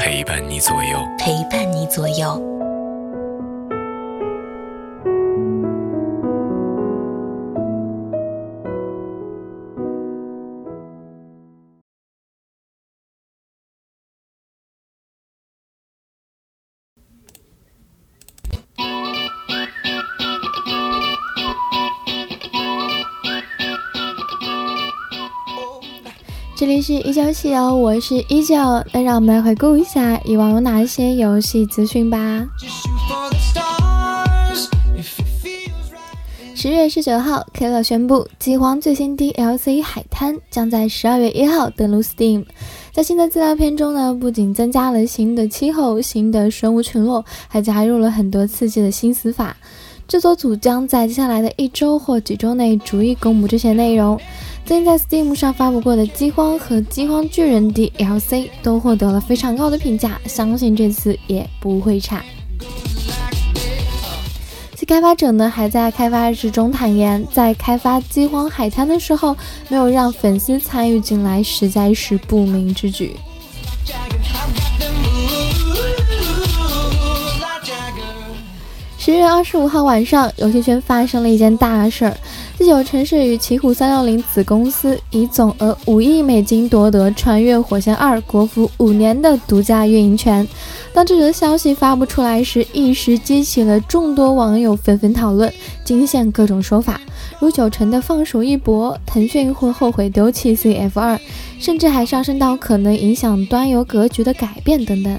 陪伴你左右，陪伴你左右。这里是依旧西游，我是依旧。那让我们来回顾一下以往有哪些游戏资讯吧。十月十九号，K 乐宣布，饥荒最新 DLC 海滩将在十二月一号登陆 Steam。在新的资料片中呢，不仅增加了新的气候、新的生物群落，还加入了很多刺激的新死法。制作组将在接下来的一周或几周内逐一公布这些内容。最近在 Steam 上发布过的《饥荒》和《饥荒巨人》DLC 都获得了非常高的评价，相信这次也不会差。其开发者呢还在开发日志中坦言，在开发《饥荒海滩》的时候，没有让粉丝参与进来，实在是不明之举。十月二十五号晚上，游戏圈发生了一件大事儿。第九城市与奇虎三六零子公司以总额五亿美金夺得《穿越火线二》国服五年的独家运营权。当这则消息发布出来时，一时激起了众多网友纷纷讨论，惊现各种说法，如九成的放手一搏，腾讯会后悔丢弃 CF 二，甚至还上升到可能影响端游格局的改变等等。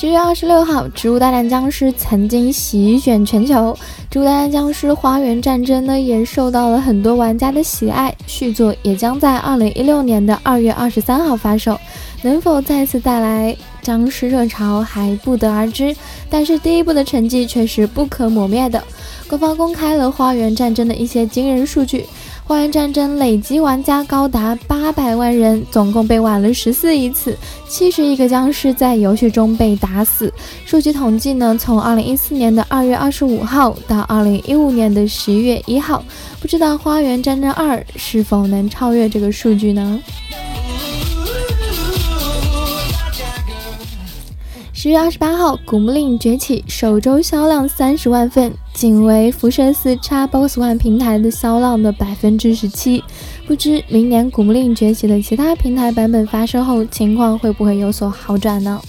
七月二十六号，《植物大战僵尸》曾经席卷全球，《植物大战僵尸：花园战争》呢也受到了很多玩家的喜爱。续作也将在二零一六年的二月二十三号发售，能否再次带来僵尸热潮还不得而知。但是第一部的成绩却是不可磨灭的。官方公开了《花园战争》的一些惊人数据。花园战争累计玩家高达八百万人，总共被玩了十四亿次，七十亿个僵尸在游戏中被打死。数据统计呢，从二零一四年的二月二十五号到二零一五年的十一月一号，不知道花园战争二是否能超越这个数据呢？十月二十八号，《古墓丽影：崛起》首周销量三十万份，仅为辐射四 Xbox One 平台的销量的百分之十七。不知明年《古墓丽影：崛起》的其他平台版本发售后，情况会不会有所好转呢？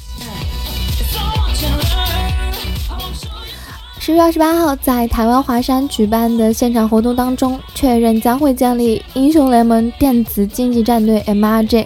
十月二十八号，在台湾华山举办的现场活动当中，确认将会建立英雄联盟电子竞技战队 MRJ。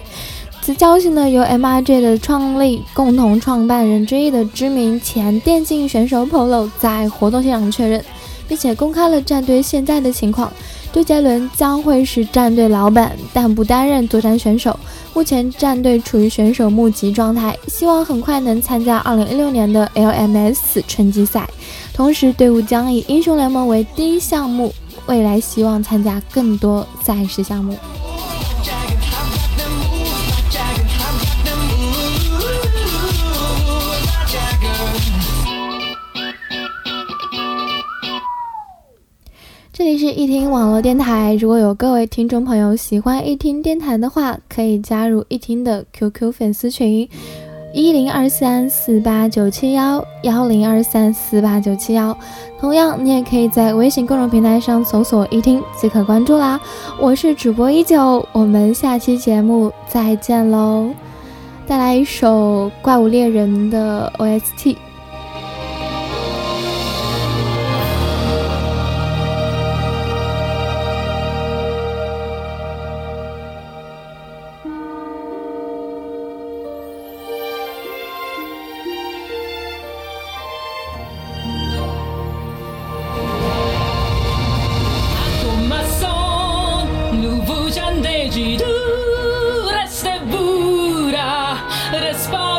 此消息呢，由 MRJ 的创立共同创办人之一的知名前电竞选手 Polo 在活动现场确认，并且公开了战队现在的情况。周杰伦将会是战队老板，但不担任作战选手。目前战队处于选手募集状态，希望很快能参加2016年的 LMS 春季赛。同时，队伍将以英雄联盟为第一项目，未来希望参加更多赛事项目。是一听网络电台，如果有各位听众朋友喜欢一听电台的话，可以加入一听的 QQ 粉丝群：一零二三四八九七幺幺零二三四八九七幺。同样，你也可以在微信公众平台上搜索“一听”即可关注啦。我是主播依旧，我们下期节目再见喽！带来一首《怪物猎人》的 OST。It's far.